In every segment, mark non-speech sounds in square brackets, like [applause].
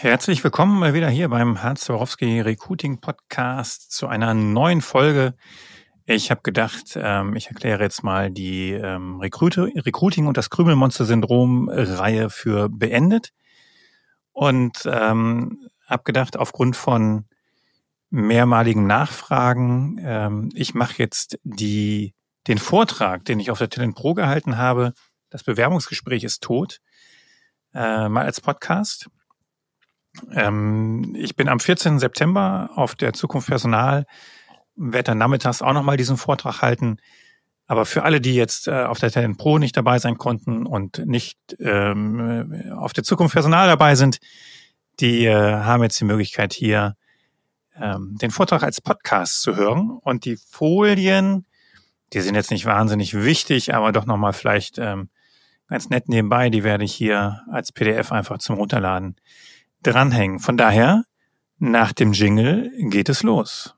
Herzlich willkommen mal wieder hier beim Hans Zwarowski Recruiting Podcast zu einer neuen Folge. Ich habe gedacht, ähm, ich erkläre jetzt mal die ähm, Recruiting und das Krümelmonster-Syndrom-Reihe für beendet und ähm, habe gedacht, aufgrund von mehrmaligen Nachfragen, ähm, ich mache jetzt die, den Vortrag, den ich auf der Talent Pro gehalten habe, das Bewerbungsgespräch ist tot, äh, mal als Podcast. Ähm, ich bin am 14. September auf der Zukunft Personal, werde dann nachmittags auch nochmal diesen Vortrag halten. Aber für alle, die jetzt äh, auf der Talent Pro nicht dabei sein konnten und nicht ähm, auf der Zukunft Personal dabei sind, die äh, haben jetzt die Möglichkeit hier ähm, den Vortrag als Podcast zu hören. Und die Folien, die sind jetzt nicht wahnsinnig wichtig, aber doch nochmal vielleicht ähm, ganz nett nebenbei, die werde ich hier als PDF einfach zum Runterladen dranhängen. Von daher, nach dem Jingle geht es los.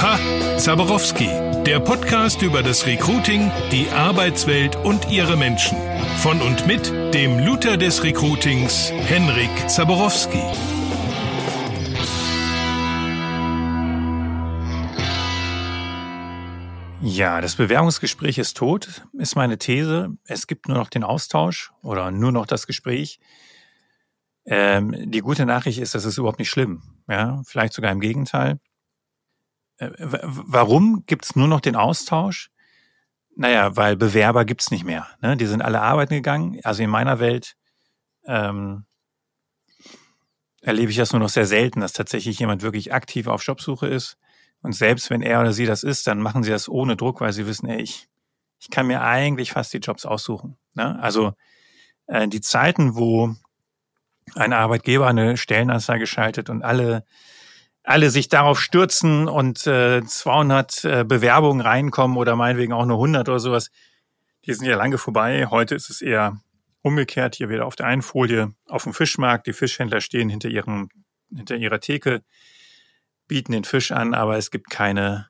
Ha, Zaborowski, der Podcast über das Recruiting, die Arbeitswelt und ihre Menschen. Von und mit dem Luther des Recruitings, Henrik Zaborowski. Ja, das Bewerbungsgespräch ist tot, ist meine These. Es gibt nur noch den Austausch oder nur noch das Gespräch. Ähm, die gute Nachricht ist, das ist überhaupt nicht schlimm. Ja, vielleicht sogar im Gegenteil. Äh, warum gibt's nur noch den Austausch? Naja, weil Bewerber gibt's nicht mehr. Ne? Die sind alle arbeiten gegangen. Also in meiner Welt ähm, erlebe ich das nur noch sehr selten, dass tatsächlich jemand wirklich aktiv auf Jobsuche ist und selbst wenn er oder sie das ist, dann machen sie das ohne Druck, weil sie wissen, ey, ich, ich kann mir eigentlich fast die Jobs aussuchen. Ne? Also äh, die Zeiten, wo ein Arbeitgeber eine Stellenanzeige schaltet und alle alle sich darauf stürzen und äh, 200 äh, Bewerbungen reinkommen oder meinetwegen auch nur 100 oder sowas, die sind ja lange vorbei. Heute ist es eher umgekehrt. Hier wieder auf der einen Folie auf dem Fischmarkt. Die Fischhändler stehen hinter ihrem hinter ihrer Theke bieten den Fisch an, aber es gibt keine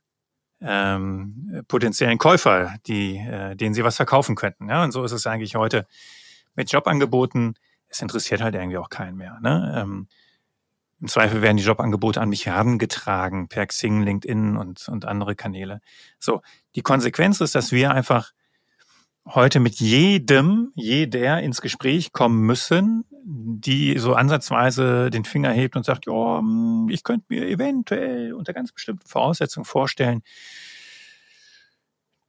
ähm, potenziellen Käufer, die, äh, denen sie was verkaufen könnten. Ja? Und so ist es eigentlich heute mit Jobangeboten. Es interessiert halt irgendwie auch keinen mehr. Ne? Ähm, Im Zweifel werden die Jobangebote an mich herangetragen per Xing, LinkedIn und, und andere Kanäle. So, die Konsequenz ist, dass wir einfach heute mit jedem, jeder ins Gespräch kommen müssen, die so ansatzweise den Finger hebt und sagt, ja, hm, ich könnte mir eventuell unter ganz bestimmten Voraussetzungen vorstellen,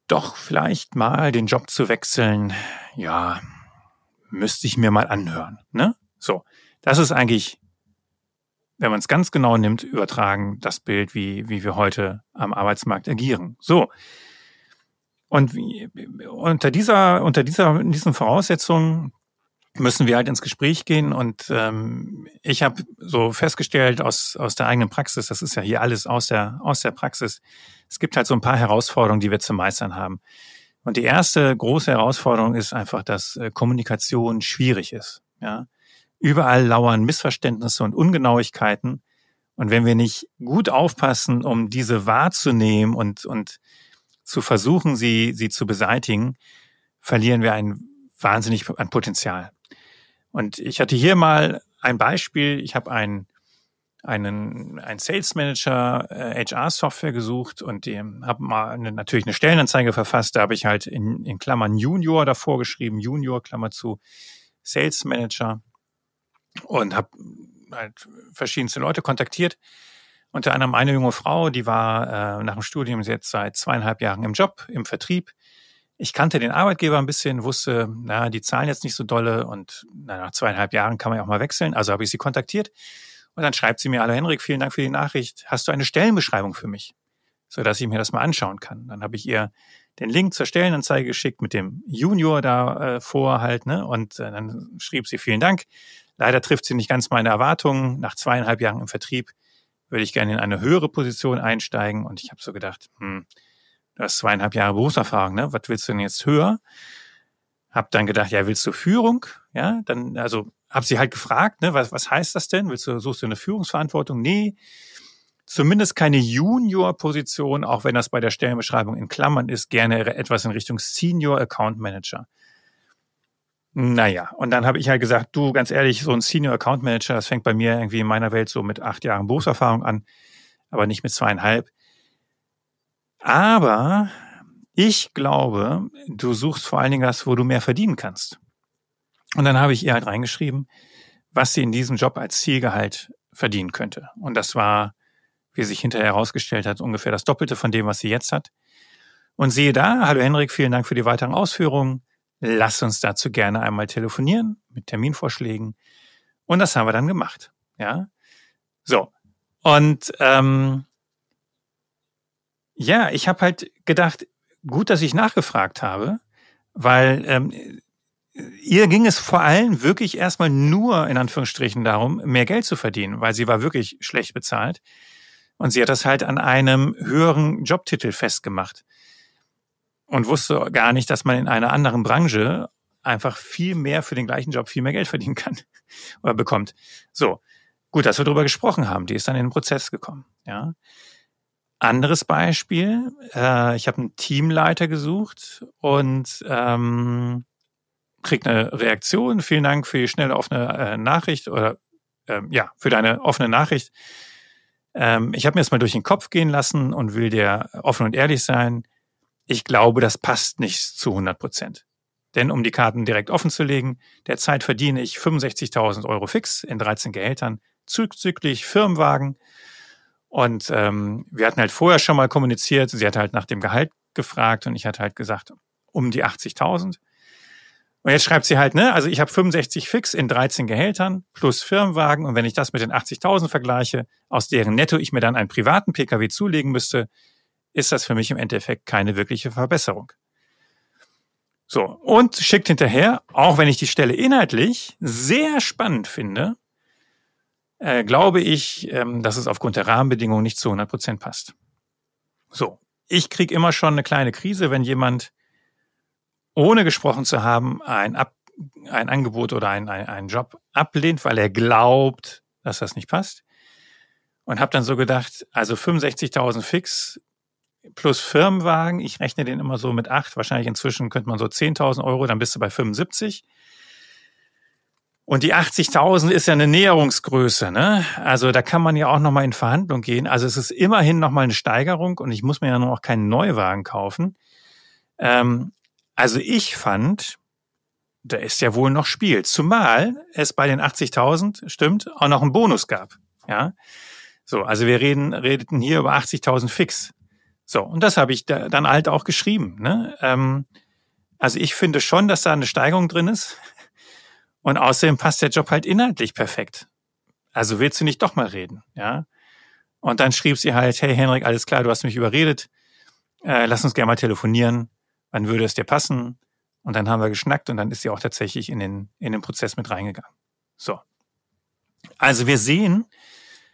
doch vielleicht mal den Job zu wechseln. Ja, müsste ich mir mal anhören. Ne? So, das ist eigentlich, wenn man es ganz genau nimmt, übertragen das Bild, wie, wie wir heute am Arbeitsmarkt agieren. So, und wie, unter dieser, unter dieser, diesen Voraussetzungen müssen wir halt ins Gespräch gehen. Und ähm, ich habe so festgestellt aus, aus der eigenen Praxis, das ist ja hier alles aus der, aus der Praxis, es gibt halt so ein paar Herausforderungen, die wir zu meistern haben. Und die erste große Herausforderung ist einfach, dass äh, Kommunikation schwierig ist. Ja? Überall lauern Missverständnisse und Ungenauigkeiten. Und wenn wir nicht gut aufpassen, um diese wahrzunehmen und, und zu versuchen, sie, sie zu beseitigen, verlieren wir ein wahnsinnig an Potenzial. Und ich hatte hier mal ein Beispiel. Ich habe einen, einen, einen Sales Manager äh, HR-Software gesucht und habe mal eine, natürlich eine Stellenanzeige verfasst. Da habe ich halt in, in Klammern Junior davor geschrieben, Junior, Klammer zu, Sales Manager und habe halt verschiedenste Leute kontaktiert unter anderem eine junge Frau, die war äh, nach dem Studium jetzt seit zweieinhalb Jahren im Job, im Vertrieb. Ich kannte den Arbeitgeber ein bisschen, wusste, na, die zahlen jetzt nicht so dolle und na, nach zweieinhalb Jahren kann man ja auch mal wechseln. Also habe ich sie kontaktiert und dann schreibt sie mir, hallo Henrik, vielen Dank für die Nachricht. Hast du eine Stellenbeschreibung für mich? So dass ich mir das mal anschauen kann. Dann habe ich ihr den Link zur Stellenanzeige geschickt mit dem Junior da äh, vor halt, ne? Und äh, dann schrieb sie, vielen Dank. Leider trifft sie nicht ganz meine Erwartungen. Nach zweieinhalb Jahren im Vertrieb würde ich gerne in eine höhere Position einsteigen. Und ich habe so gedacht, hm, du hast zweieinhalb Jahre Berufserfahrung, ne? Was willst du denn jetzt höher? Hab dann gedacht, ja, willst du Führung? Ja, dann, also hab sie halt gefragt, ne, was, was heißt das denn? Willst du, suchst du eine Führungsverantwortung? Nee. zumindest keine Junior-Position, auch wenn das bei der Stellenbeschreibung in Klammern ist, gerne etwas in Richtung Senior Account Manager. Naja, und dann habe ich halt gesagt, du, ganz ehrlich, so ein Senior Account Manager, das fängt bei mir irgendwie in meiner Welt so mit acht Jahren Berufserfahrung an, aber nicht mit zweieinhalb. Aber ich glaube, du suchst vor allen Dingen was, wo du mehr verdienen kannst. Und dann habe ich ihr halt reingeschrieben, was sie in diesem Job als Zielgehalt verdienen könnte. Und das war, wie sich hinterher herausgestellt hat, ungefähr das Doppelte von dem, was sie jetzt hat. Und siehe da, hallo Henrik, vielen Dank für die weiteren Ausführungen. Lass uns dazu gerne einmal telefonieren mit Terminvorschlägen. Und das haben wir dann gemacht. Ja. So. Und ähm, ja, ich habe halt gedacht, gut, dass ich nachgefragt habe, weil ähm, ihr ging es vor allem wirklich erstmal nur in Anführungsstrichen darum, mehr Geld zu verdienen, weil sie war wirklich schlecht bezahlt. Und sie hat das halt an einem höheren Jobtitel festgemacht und wusste gar nicht, dass man in einer anderen Branche einfach viel mehr für den gleichen Job viel mehr Geld verdienen kann [laughs] oder bekommt. So, gut, dass wir darüber gesprochen haben. Die ist dann in den Prozess gekommen. Ja. Anderes Beispiel, äh, ich habe einen Teamleiter gesucht und ähm, kriegt eine Reaktion. Vielen Dank für die schnelle offene äh, Nachricht oder ähm, ja, für deine offene Nachricht. Ähm, ich habe mir das mal durch den Kopf gehen lassen und will dir offen und ehrlich sein. Ich glaube, das passt nicht zu 100 Prozent. Denn um die Karten direkt offen zu legen, derzeit verdiene ich 65.000 Euro fix in 13 Gehältern, zuzüglich Firmenwagen. Und ähm, wir hatten halt vorher schon mal kommuniziert. Sie hat halt nach dem Gehalt gefragt und ich hatte halt gesagt, um die 80.000. Und jetzt schreibt sie halt, ne, also ich habe 65 fix in 13 Gehältern plus Firmenwagen und wenn ich das mit den 80.000 vergleiche, aus deren Netto ich mir dann einen privaten Pkw zulegen müsste, ist das für mich im Endeffekt keine wirkliche Verbesserung. So, und schickt hinterher, auch wenn ich die Stelle inhaltlich sehr spannend finde, äh, glaube ich, ähm, dass es aufgrund der Rahmenbedingungen nicht zu 100 Prozent passt. So, ich kriege immer schon eine kleine Krise, wenn jemand ohne gesprochen zu haben, ein, Ab ein Angebot oder ein, ein, einen Job ablehnt, weil er glaubt, dass das nicht passt. Und habe dann so gedacht, also 65.000 fix plus Firmenwagen, ich rechne den immer so mit acht, wahrscheinlich inzwischen könnte man so 10.000 Euro, dann bist du bei 75. Und die 80.000 ist ja eine Näherungsgröße, ne? Also da kann man ja auch nochmal in Verhandlung gehen. Also es ist immerhin nochmal eine Steigerung und ich muss mir ja noch keinen Neuwagen kaufen. Ähm, also ich fand, da ist ja wohl noch Spiel. Zumal es bei den 80.000, stimmt, auch noch einen Bonus gab. Ja. So, also wir reden, redeten hier über 80.000 fix. So, und das habe ich da, dann halt auch geschrieben. Ne? Ähm, also ich finde schon, dass da eine Steigerung drin ist. Und außerdem passt der Job halt inhaltlich perfekt. Also willst du nicht doch mal reden, ja? Und dann schrieb sie halt, hey Henrik, alles klar, du hast mich überredet, äh, lass uns gerne mal telefonieren wann würde es dir passen? Und dann haben wir geschnackt und dann ist sie auch tatsächlich in den, in den Prozess mit reingegangen. So. Also wir sehen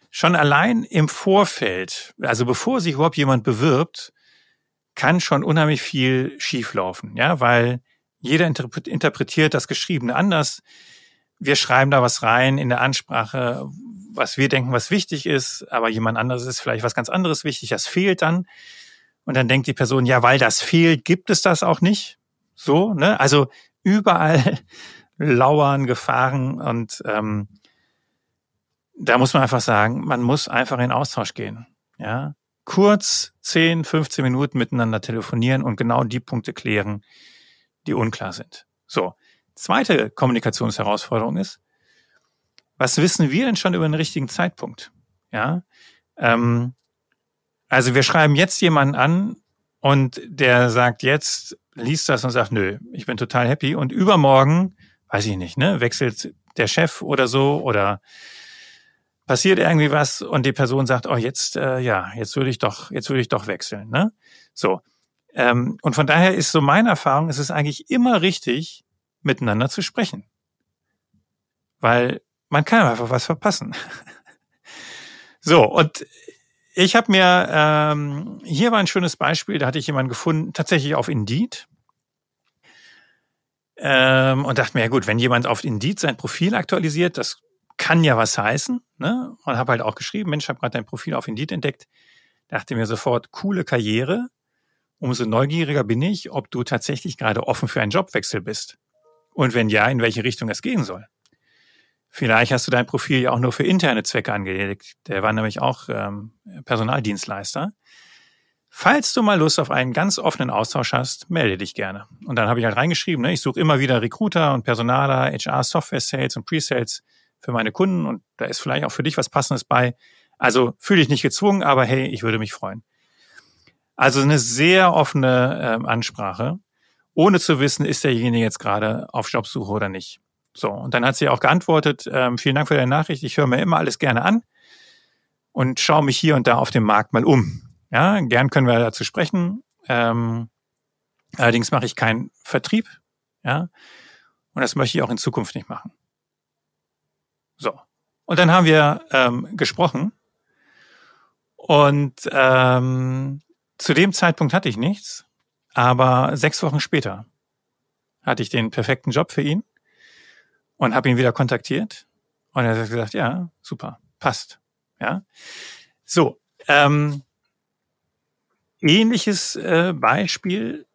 schon allein im Vorfeld, also bevor sich überhaupt jemand bewirbt, kann schon unheimlich viel schieflaufen, ja, weil jeder interpretiert das Geschriebene anders. Wir schreiben da was rein in der Ansprache, was wir denken, was wichtig ist, aber jemand anderes ist vielleicht was ganz anderes wichtig, das fehlt dann. Und dann denkt die Person, ja, weil das fehlt, gibt es das auch nicht. So, ne? Also überall [laughs] lauern Gefahren und ähm, da muss man einfach sagen, man muss einfach in Austausch gehen. Ja, kurz 10, 15 Minuten miteinander telefonieren und genau die Punkte klären, die unklar sind. So, zweite Kommunikationsherausforderung ist, was wissen wir denn schon über den richtigen Zeitpunkt? Ja, ähm, also wir schreiben jetzt jemanden an und der sagt jetzt, liest das und sagt, nö, ich bin total happy. Und übermorgen, weiß ich nicht, ne, wechselt der Chef oder so oder passiert irgendwie was und die Person sagt, oh, jetzt, äh, ja, jetzt würde ich doch, jetzt würde ich doch wechseln, ne? So. Ähm, und von daher ist so meine Erfahrung, es ist eigentlich immer richtig, miteinander zu sprechen. Weil man kann einfach was verpassen. [laughs] so, und ich habe mir, ähm, hier war ein schönes Beispiel, da hatte ich jemanden gefunden, tatsächlich auf Indeed. Ähm, und dachte mir, ja gut, wenn jemand auf Indeed sein Profil aktualisiert, das kann ja was heißen. Ne? Und habe halt auch geschrieben, Mensch, habe gerade dein Profil auf Indeed entdeckt. Dachte mir sofort, coole Karriere. Umso neugieriger bin ich, ob du tatsächlich gerade offen für einen Jobwechsel bist. Und wenn ja, in welche Richtung es gehen soll. Vielleicht hast du dein Profil ja auch nur für interne Zwecke angelegt. Der war nämlich auch ähm, Personaldienstleister. Falls du mal Lust auf einen ganz offenen Austausch hast, melde dich gerne. Und dann habe ich halt reingeschrieben, ne, ich suche immer wieder Recruiter und Personaler, HR, Software Sales und Pre-Sales für meine Kunden und da ist vielleicht auch für dich was Passendes bei. Also fühle dich nicht gezwungen, aber hey, ich würde mich freuen. Also eine sehr offene ähm, Ansprache, ohne zu wissen, ist derjenige jetzt gerade auf Jobsuche oder nicht. So, und dann hat sie auch geantwortet, ähm, vielen Dank für deine Nachricht, ich höre mir immer alles gerne an und schaue mich hier und da auf dem Markt mal um. Ja, gern können wir dazu sprechen. Ähm, allerdings mache ich keinen Vertrieb. Ja, und das möchte ich auch in Zukunft nicht machen. So. Und dann haben wir ähm, gesprochen. Und ähm, zu dem Zeitpunkt hatte ich nichts. Aber sechs Wochen später hatte ich den perfekten Job für ihn und habe ihn wieder kontaktiert. Und er hat gesagt, ja, super, passt. Ja. So, ähm, ähnliches äh, Beispiel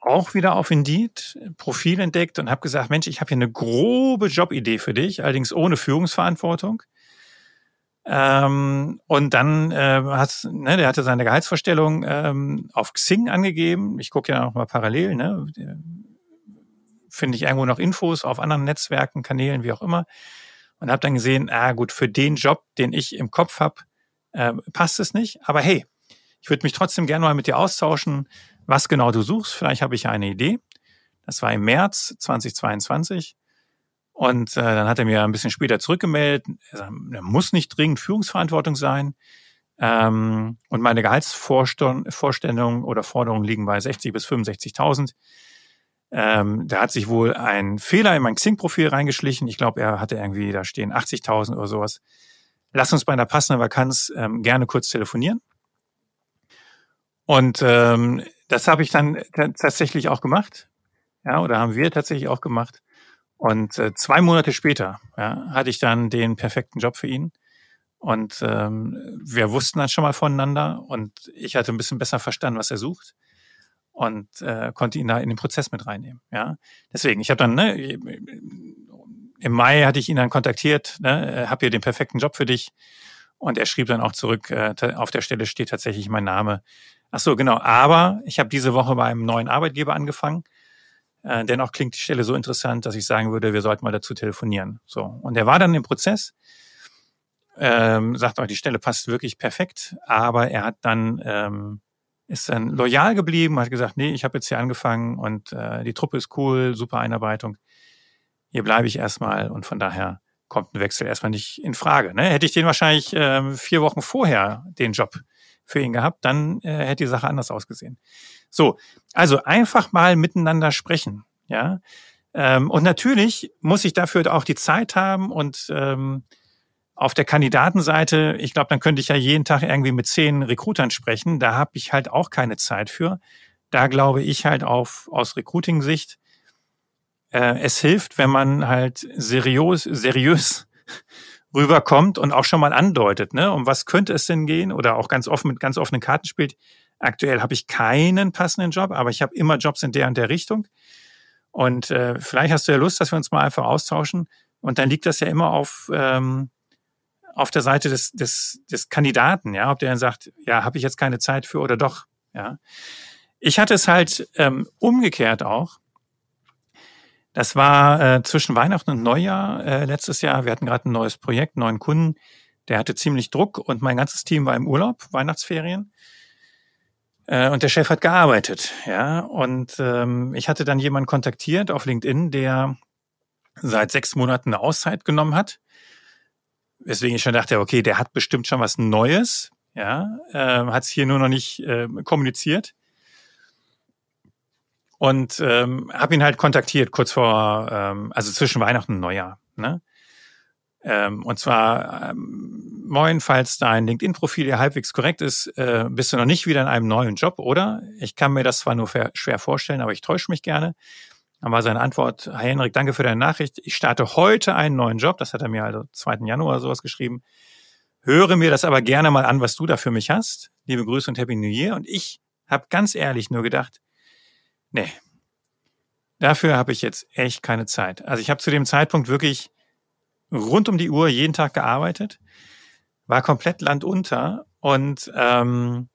auch wieder auf Indeed Profil entdeckt und habe gesagt, Mensch, ich habe hier eine grobe Jobidee für dich, allerdings ohne Führungsverantwortung. Ähm, und dann äh, hat, ne, der hatte seine Gehaltsvorstellung ähm, auf Xing angegeben. Ich gucke ja noch mal parallel, ne? Finde ich irgendwo noch Infos auf anderen Netzwerken, Kanälen, wie auch immer. Und habe dann gesehen, ah gut, für den Job, den ich im Kopf habe, äh, passt es nicht. Aber hey, ich würde mich trotzdem gerne mal mit dir austauschen, was genau du suchst. Vielleicht habe ich ja eine Idee. Das war im März 2022. Und äh, dann hat er mir ein bisschen später zurückgemeldet, er muss nicht dringend Führungsverantwortung sein. Ähm, und meine Gehaltsvorstellungen oder Forderungen liegen bei 60 bis 65.000. Ähm, da hat sich wohl ein Fehler in mein Xing-Profil reingeschlichen. Ich glaube, er hatte irgendwie da stehen 80.000 oder sowas. Lass uns bei einer passenden Vakanz ähm, gerne kurz telefonieren. Und ähm, das habe ich dann tatsächlich auch gemacht. Ja, oder haben wir tatsächlich auch gemacht. Und äh, zwei Monate später ja, hatte ich dann den perfekten Job für ihn. Und ähm, wir wussten dann schon mal voneinander und ich hatte ein bisschen besser verstanden, was er sucht und äh, konnte ihn da in den Prozess mit reinnehmen. Ja, deswegen. Ich habe dann ne, im Mai hatte ich ihn dann kontaktiert, ne, habe hier den perfekten Job für dich und er schrieb dann auch zurück. Äh, auf der Stelle steht tatsächlich mein Name. Ach so, genau. Aber ich habe diese Woche bei einem neuen Arbeitgeber angefangen. Äh, dennoch klingt die Stelle so interessant, dass ich sagen würde, wir sollten mal dazu telefonieren. So. Und er war dann im Prozess, ähm, sagt auch, die Stelle passt wirklich perfekt, aber er hat dann, ähm, ist dann loyal geblieben, hat gesagt, nee, ich habe jetzt hier angefangen und äh, die Truppe ist cool, super Einarbeitung. Hier bleibe ich erstmal und von daher kommt ein Wechsel erstmal nicht in Frage. Ne? Hätte ich den wahrscheinlich äh, vier Wochen vorher den Job für ihn gehabt, dann äh, hätte die Sache anders ausgesehen. So, also einfach mal miteinander sprechen, ja. Ähm, und natürlich muss ich dafür auch die Zeit haben und ähm, auf der Kandidatenseite, ich glaube, dann könnte ich ja jeden Tag irgendwie mit zehn Recruitern sprechen. Da habe ich halt auch keine Zeit für. Da glaube ich halt auf aus Recruiting-Sicht, äh, es hilft, wenn man halt seriös, seriös [laughs] rüberkommt und auch schon mal andeutet, ne, um was könnte es denn gehen oder auch ganz offen mit ganz offenen Karten spielt. Aktuell habe ich keinen passenden Job, aber ich habe immer Jobs in der und der Richtung. Und äh, vielleicht hast du ja Lust, dass wir uns mal einfach austauschen. Und dann liegt das ja immer auf, ähm, auf der Seite des, des, des Kandidaten, ja, ob der dann sagt, ja, habe ich jetzt keine Zeit für oder doch. Ja. Ich hatte es halt ähm, umgekehrt auch. Das war äh, zwischen Weihnachten und Neujahr äh, letztes Jahr. Wir hatten gerade ein neues Projekt, neuen Kunden. Der hatte ziemlich Druck und mein ganzes Team war im Urlaub, Weihnachtsferien. Äh, und der Chef hat gearbeitet, ja. Und ähm, ich hatte dann jemanden kontaktiert auf LinkedIn, der seit sechs Monaten eine Auszeit genommen hat. Weswegen ich schon dachte, okay, der hat bestimmt schon was Neues, ja, äh, hat es hier nur noch nicht äh, kommuniziert und ähm, habe ihn halt kontaktiert kurz vor, ähm, also zwischen Weihnachten und Neujahr. Ne? Ähm, und zwar, ähm, moin, falls dein LinkedIn-Profil ja halbwegs korrekt ist, äh, bist du noch nicht wieder in einem neuen Job, oder? Ich kann mir das zwar nur schwer vorstellen, aber ich täusche mich gerne. Dann war seine Antwort, Herr Henrik, danke für deine Nachricht. Ich starte heute einen neuen Job. Das hat er mir also 2. Januar sowas geschrieben. Höre mir das aber gerne mal an, was du da für mich hast. Liebe Grüße und Happy New Year. Und ich habe ganz ehrlich nur gedacht, nee, dafür habe ich jetzt echt keine Zeit. Also ich habe zu dem Zeitpunkt wirklich rund um die Uhr jeden Tag gearbeitet, war komplett landunter und ähm,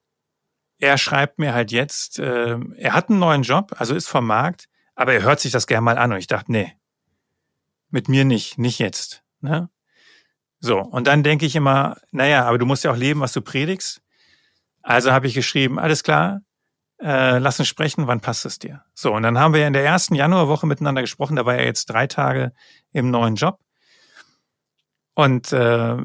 er schreibt mir halt jetzt, äh, er hat einen neuen Job, also ist vom Markt, aber er hört sich das gerne mal an und ich dachte, nee, mit mir nicht, nicht jetzt. Ne? So, und dann denke ich immer, naja, aber du musst ja auch leben, was du predigst. Also habe ich geschrieben, alles klar, äh, lass uns sprechen, wann passt es dir? So, und dann haben wir in der ersten Januarwoche miteinander gesprochen, da war er jetzt drei Tage im neuen Job. Und äh,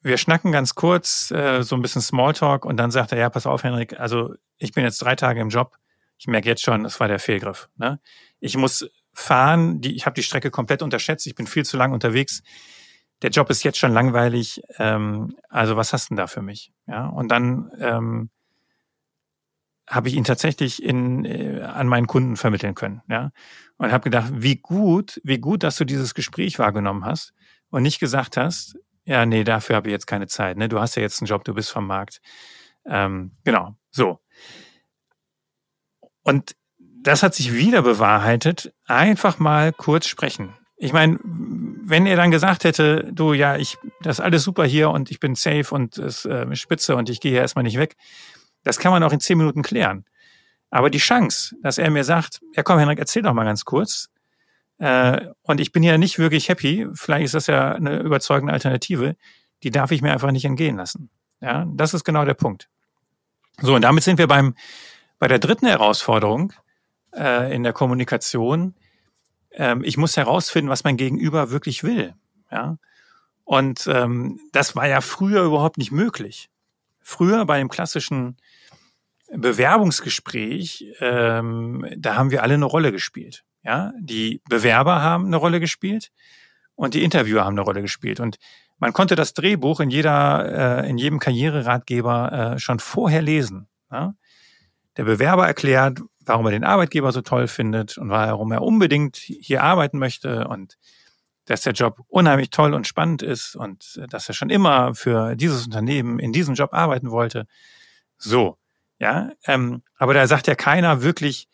wir schnacken ganz kurz, äh, so ein bisschen Smalltalk und dann sagt er, ja, pass auf, Henrik, also ich bin jetzt drei Tage im Job. Ich merke jetzt schon, das war der Fehlgriff. Ne? Ich muss fahren, die, ich habe die Strecke komplett unterschätzt, ich bin viel zu lang unterwegs. Der Job ist jetzt schon langweilig. Ähm, also was hast du denn da für mich? Ja, und dann ähm, habe ich ihn tatsächlich in, äh, an meinen Kunden vermitteln können. Ja, und habe gedacht, wie gut, wie gut, dass du dieses Gespräch wahrgenommen hast und nicht gesagt hast, ja, nee, dafür habe ich jetzt keine Zeit. Ne? Du hast ja jetzt einen Job, du bist vom Markt. Ähm, genau, so. Und das hat sich wieder bewahrheitet. Einfach mal kurz sprechen. Ich meine, wenn er dann gesagt hätte, du, ja, ich, das ist alles super hier und ich bin safe und es äh, spitze und ich gehe hier erstmal nicht weg, das kann man auch in zehn Minuten klären. Aber die Chance, dass er mir sagt, ja komm, Henrik, erzähl doch mal ganz kurz, äh, und ich bin ja nicht wirklich happy, vielleicht ist das ja eine überzeugende Alternative, die darf ich mir einfach nicht entgehen lassen. Ja, das ist genau der Punkt. So, und damit sind wir beim, bei der dritten Herausforderung äh, in der Kommunikation. Ähm, ich muss herausfinden, was mein Gegenüber wirklich will. Ja, und ähm, das war ja früher überhaupt nicht möglich. Früher bei dem klassischen Bewerbungsgespräch, ähm, da haben wir alle eine Rolle gespielt. Ja, die Bewerber haben eine Rolle gespielt und die Interviewer haben eine Rolle gespielt. Und man konnte das Drehbuch in jeder, äh, in jedem Karriereratgeber äh, schon vorher lesen. Ja? Der Bewerber erklärt, warum er den Arbeitgeber so toll findet und warum er unbedingt hier arbeiten möchte und dass der Job unheimlich toll und spannend ist und dass er schon immer für dieses Unternehmen in diesem Job arbeiten wollte. So, ja, ähm, aber da sagt ja keiner wirklich,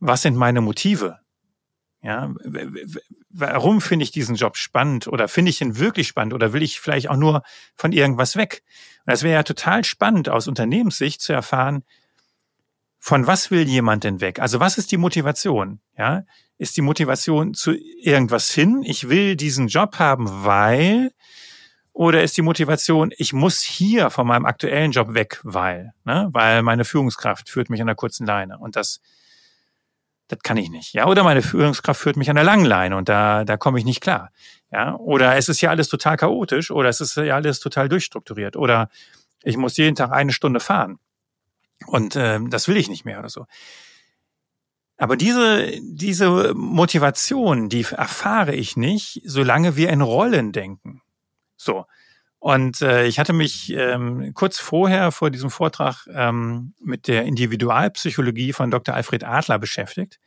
was sind meine Motive? Ja, warum finde ich diesen Job spannend oder finde ich ihn wirklich spannend oder will ich vielleicht auch nur von irgendwas weg? Und das wäre ja total spannend aus Unternehmenssicht zu erfahren, von was will jemand denn weg? Also was ist die Motivation? Ja, ist die Motivation zu irgendwas hin? Ich will diesen Job haben, weil oder ist die Motivation, ich muss hier von meinem aktuellen Job weg, weil, ne, weil meine Führungskraft führt mich an der kurzen Leine und das das kann ich nicht. Ja, oder meine Führungskraft führt mich an der langen Leine und da, da komme ich nicht klar. Ja, oder es ist ja alles total chaotisch oder es ist ja alles total durchstrukturiert oder ich muss jeden Tag eine Stunde fahren und äh, das will ich nicht mehr oder so. Aber diese, diese Motivation, die erfahre ich nicht, solange wir in Rollen denken. So. Und äh, ich hatte mich ähm, kurz vorher vor diesem Vortrag ähm, mit der Individualpsychologie von Dr. Alfred Adler beschäftigt.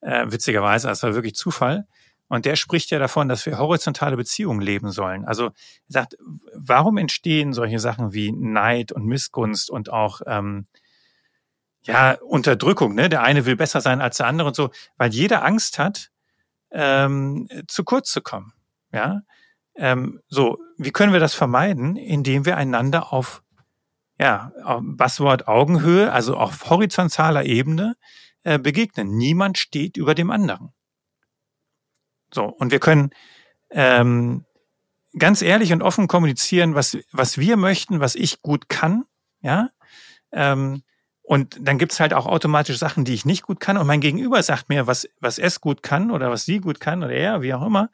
Äh, witzigerweise, das war wirklich Zufall. Und der spricht ja davon, dass wir horizontale Beziehungen leben sollen. Also er sagt, warum entstehen solche Sachen wie Neid und Missgunst und auch ähm, ja Unterdrückung? Ne? Der eine will besser sein als der andere und so, weil jeder Angst hat, ähm, zu kurz zu kommen. Ja, ähm, so, wie können wir das vermeiden? Indem wir einander auf, ja, auf Buzzword Augenhöhe, also auf horizontaler Ebene äh, begegnen. Niemand steht über dem anderen. So, und wir können ähm, ganz ehrlich und offen kommunizieren, was, was wir möchten, was ich gut kann, ja. Ähm, und dann gibt's halt auch automatisch Sachen, die ich nicht gut kann. Und mein Gegenüber sagt mir, was, was es gut kann oder was sie gut kann oder er, wie auch immer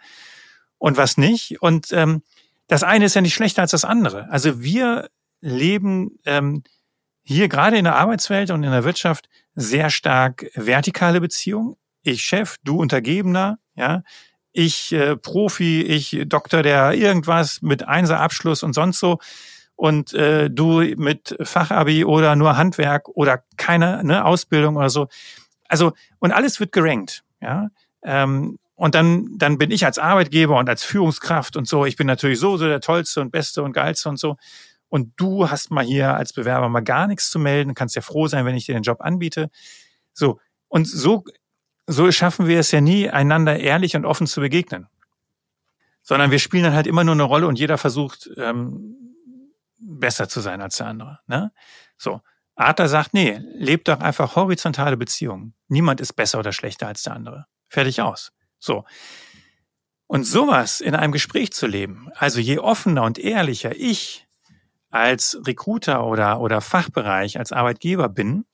und was nicht. Und ähm, das eine ist ja nicht schlechter als das andere. Also wir leben ähm, hier gerade in der Arbeitswelt und in der Wirtschaft sehr stark vertikale Beziehungen. Ich Chef, du Untergebener, ja, ich äh, Profi, ich Doktor, der irgendwas mit Einser-Abschluss und sonst so und äh, du mit Fachabi oder nur Handwerk oder keine ne, Ausbildung oder so. Also und alles wird gerankt. Ja, ähm, und dann, dann bin ich als Arbeitgeber und als Führungskraft und so, ich bin natürlich so, so der Tollste und Beste und Geilste und so. Und du hast mal hier als Bewerber mal gar nichts zu melden, kannst ja froh sein, wenn ich dir den Job anbiete. So. Und so, so schaffen wir es ja nie, einander ehrlich und offen zu begegnen. Sondern wir spielen dann halt immer nur eine Rolle und jeder versucht, ähm, besser zu sein als der andere. Ne? So. Adler sagt, nee, lebt doch einfach horizontale Beziehungen. Niemand ist besser oder schlechter als der andere. Fertig aus. So. Und sowas in einem Gespräch zu leben, also je offener und ehrlicher ich als Recruiter oder, oder Fachbereich, als Arbeitgeber bin,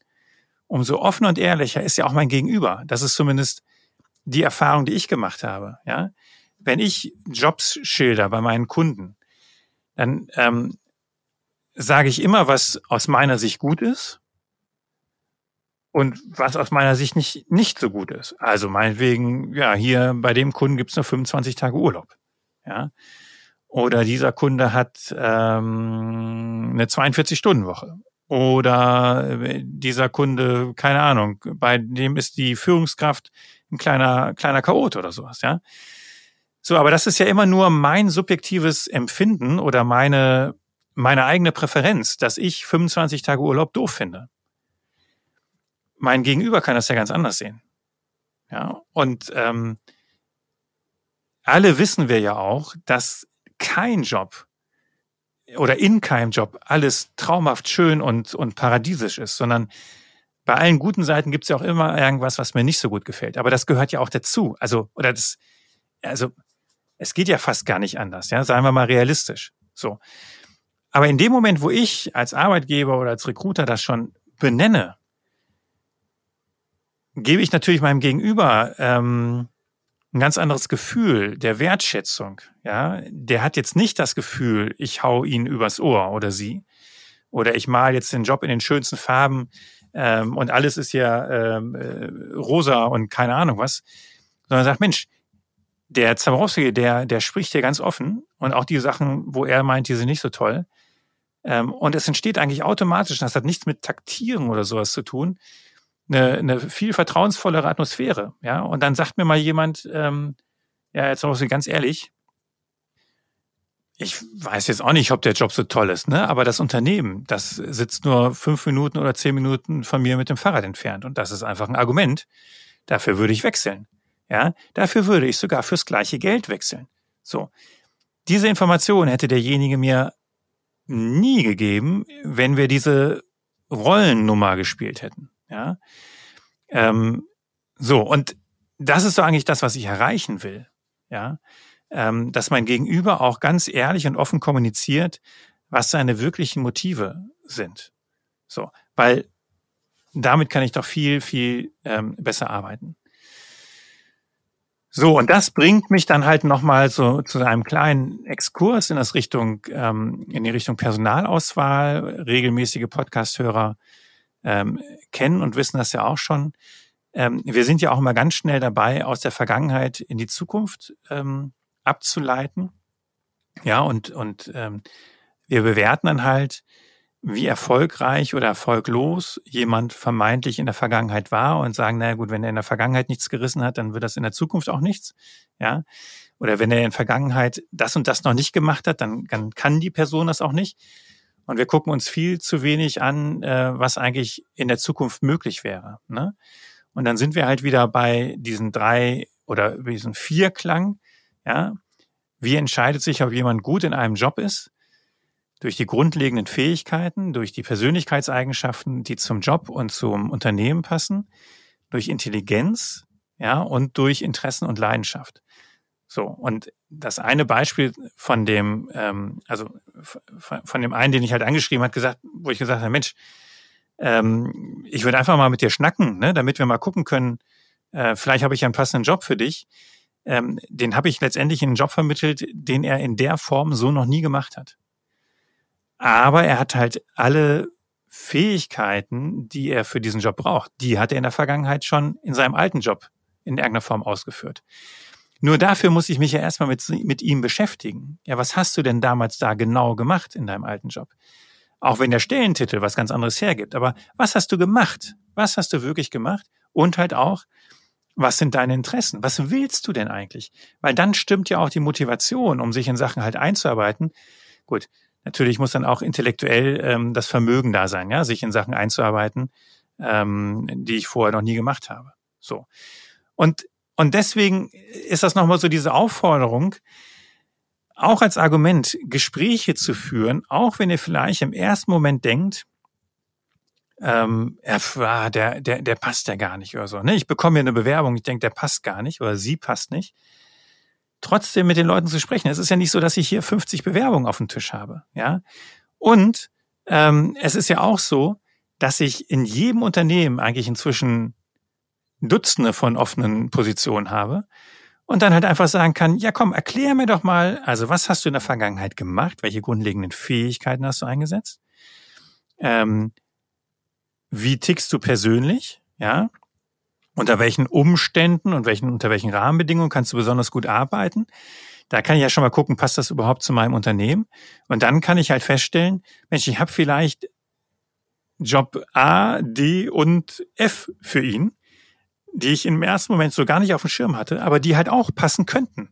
umso offener und ehrlicher ist ja auch mein Gegenüber. Das ist zumindest die Erfahrung, die ich gemacht habe. Ja, wenn ich Jobs schilder bei meinen Kunden, dann ähm, sage ich immer, was aus meiner Sicht gut ist und was aus meiner Sicht nicht, nicht so gut ist. Also meinetwegen, ja, hier bei dem Kunden gibt's nur 25 Tage Urlaub. Ja. Oder dieser Kunde hat ähm, eine 42-Stunden-Woche. Oder dieser Kunde, keine Ahnung, bei dem ist die Führungskraft ein kleiner, kleiner Chaot oder sowas, ja. So, aber das ist ja immer nur mein subjektives Empfinden oder meine meine eigene Präferenz, dass ich 25 Tage Urlaub doof finde. Mein Gegenüber kann das ja ganz anders sehen. Ja, und ähm, alle wissen wir ja auch, dass kein Job oder in keinem Job alles traumhaft schön und, und paradiesisch ist, sondern bei allen guten Seiten gibt es ja auch immer irgendwas, was mir nicht so gut gefällt. Aber das gehört ja auch dazu. Also, oder das, also, es geht ja fast gar nicht anders, ja, seien wir mal realistisch. So. Aber in dem Moment, wo ich als Arbeitgeber oder als Recruiter das schon benenne, gebe ich natürlich meinem Gegenüber ähm, ein ganz anderes Gefühl der Wertschätzung. Ja, der hat jetzt nicht das Gefühl, ich hau ihn übers Ohr oder sie. Oder ich mal jetzt den Job in den schönsten Farben ähm, und alles ist ja ähm, äh, rosa und keine Ahnung was, sondern sagt Mensch, der Zabrowski, der der spricht hier ganz offen und auch die Sachen, wo er meint, die sind nicht so toll, ähm, und es entsteht eigentlich automatisch, das hat nichts mit Taktieren oder sowas zu tun, eine, eine viel vertrauensvollere Atmosphäre. Ja, und dann sagt mir mal jemand, ähm, ja, jetzt auch ganz ehrlich, ich weiß jetzt auch nicht, ob der Job so toll ist, ne? Aber das Unternehmen, das sitzt nur fünf Minuten oder zehn Minuten von mir mit dem Fahrrad entfernt. Und das ist einfach ein Argument. Dafür würde ich wechseln. Ja, dafür würde ich sogar fürs gleiche Geld wechseln. So. Diese Information hätte derjenige mir nie gegeben, wenn wir diese Rollennummer gespielt hätten. Ja, ähm, so und das ist so eigentlich das, was ich erreichen will. Ja, ähm, dass mein Gegenüber auch ganz ehrlich und offen kommuniziert, was seine wirklichen Motive sind. So, weil damit kann ich doch viel, viel ähm, besser arbeiten. So, und das bringt mich dann halt nochmal so zu einem kleinen Exkurs in das Richtung, ähm, in die Richtung Personalauswahl. Regelmäßige Podcasthörer ähm, kennen und wissen das ja auch schon. Ähm, wir sind ja auch immer ganz schnell dabei, aus der Vergangenheit in die Zukunft ähm, abzuleiten. Ja, und, und ähm, wir bewerten dann halt, wie erfolgreich oder erfolglos jemand vermeintlich in der Vergangenheit war und sagen, naja gut, wenn er in der Vergangenheit nichts gerissen hat, dann wird das in der Zukunft auch nichts. Ja. Oder wenn er in der Vergangenheit das und das noch nicht gemacht hat, dann, dann kann die Person das auch nicht. Und wir gucken uns viel zu wenig an, äh, was eigentlich in der Zukunft möglich wäre. Ne? Und dann sind wir halt wieder bei diesen drei oder diesen vier Klang. Ja, wie entscheidet sich, ob jemand gut in einem Job ist? durch die grundlegenden Fähigkeiten, durch die Persönlichkeitseigenschaften, die zum Job und zum Unternehmen passen, durch Intelligenz, ja, und durch Interessen und Leidenschaft. So, und das eine Beispiel von dem, ähm, also von, dem einen, den ich halt angeschrieben hat, gesagt, wo ich gesagt habe, Mensch, ähm, ich würde einfach mal mit dir schnacken, ne, damit wir mal gucken können, äh, vielleicht habe ich einen passenden Job für dich. Ähm, den habe ich letztendlich in einen Job vermittelt, den er in der Form so noch nie gemacht hat. Aber er hat halt alle Fähigkeiten, die er für diesen Job braucht, die hat er in der Vergangenheit schon in seinem alten Job in irgendeiner Form ausgeführt. Nur dafür muss ich mich ja erstmal mit, mit ihm beschäftigen. Ja, was hast du denn damals da genau gemacht in deinem alten Job? Auch wenn der Stellentitel was ganz anderes hergibt. Aber was hast du gemacht? Was hast du wirklich gemacht? Und halt auch, was sind deine Interessen? Was willst du denn eigentlich? Weil dann stimmt ja auch die Motivation, um sich in Sachen halt einzuarbeiten. Gut, natürlich muss dann auch intellektuell ähm, das Vermögen da sein, ja, sich in Sachen einzuarbeiten, ähm, die ich vorher noch nie gemacht habe. So. Und, und deswegen ist das nochmal so diese Aufforderung, auch als Argument, Gespräche zu führen, auch wenn ihr vielleicht im ersten Moment denkt, ähm, er, der, der, der passt ja gar nicht oder so. Ne? Ich bekomme hier eine Bewerbung, ich denke, der passt gar nicht oder sie passt nicht. Trotzdem mit den Leuten zu sprechen. Es ist ja nicht so, dass ich hier 50 Bewerbungen auf dem Tisch habe. Ja. Und ähm, es ist ja auch so, dass ich in jedem Unternehmen eigentlich inzwischen Dutzende von offenen Positionen habe und dann halt einfach sagen kann, ja komm, erklär mir doch mal, also was hast du in der Vergangenheit gemacht, welche grundlegenden Fähigkeiten hast du eingesetzt, ähm, wie tickst du persönlich, ja, unter welchen Umständen und welchen, unter welchen Rahmenbedingungen kannst du besonders gut arbeiten. Da kann ich ja schon mal gucken, passt das überhaupt zu meinem Unternehmen? Und dann kann ich halt feststellen, Mensch, ich habe vielleicht Job A, D und F für ihn die ich im ersten Moment so gar nicht auf dem Schirm hatte, aber die halt auch passen könnten.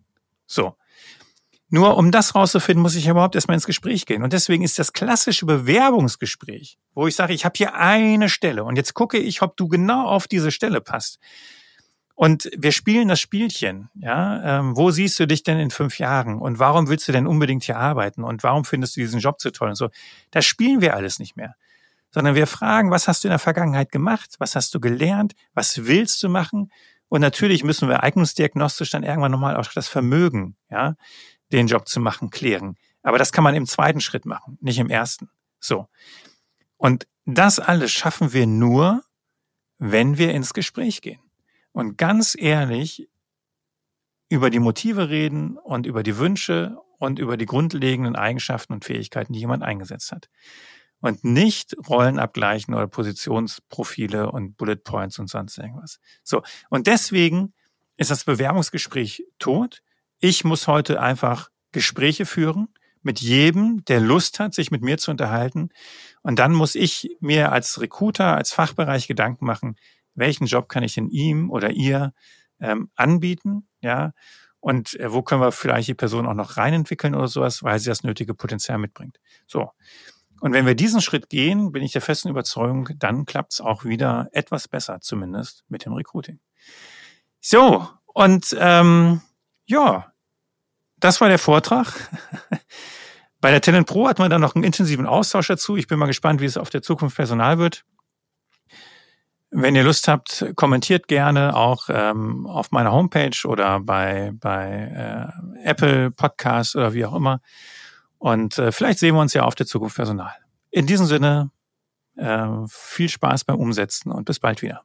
So. Nur um das rauszufinden, muss ich überhaupt erstmal ins Gespräch gehen. Und deswegen ist das klassische Bewerbungsgespräch, wo ich sage, ich habe hier eine Stelle und jetzt gucke ich, ob du genau auf diese Stelle passt. Und wir spielen das Spielchen, ja. Ähm, wo siehst du dich denn in fünf Jahren? Und warum willst du denn unbedingt hier arbeiten? Und warum findest du diesen Job so toll? Und so. Das spielen wir alles nicht mehr sondern wir fragen, was hast du in der Vergangenheit gemacht? Was hast du gelernt? Was willst du machen? Und natürlich müssen wir eignungsdiagnostisch dann irgendwann nochmal auch das Vermögen, ja, den Job zu machen, klären. Aber das kann man im zweiten Schritt machen, nicht im ersten. So. Und das alles schaffen wir nur, wenn wir ins Gespräch gehen. Und ganz ehrlich über die Motive reden und über die Wünsche und über die grundlegenden Eigenschaften und Fähigkeiten, die jemand eingesetzt hat und nicht Rollen abgleichen oder Positionsprofile und Bullet Points und sonst irgendwas. So. Und deswegen ist das Bewerbungsgespräch tot. Ich muss heute einfach Gespräche führen mit jedem, der Lust hat, sich mit mir zu unterhalten. Und dann muss ich mir als Recruiter, als Fachbereich Gedanken machen, welchen Job kann ich denn ihm oder ihr ähm, anbieten, ja, und äh, wo können wir vielleicht die Person auch noch reinentwickeln oder sowas, weil sie das nötige Potenzial mitbringt. So. Und wenn wir diesen Schritt gehen, bin ich der festen Überzeugung, dann klappt es auch wieder etwas besser, zumindest mit dem Recruiting. So, und ähm, ja, das war der Vortrag. [laughs] Bei der Talent Pro hat man dann noch einen intensiven Austausch dazu. Ich bin mal gespannt, wie es auf der Zukunft Personal wird. Wenn ihr Lust habt, kommentiert gerne auch ähm, auf meiner Homepage oder bei, bei äh, Apple Podcasts oder wie auch immer. Und äh, vielleicht sehen wir uns ja auf der Zukunft Personal. In diesem Sinne, äh, viel Spaß beim Umsetzen und bis bald wieder.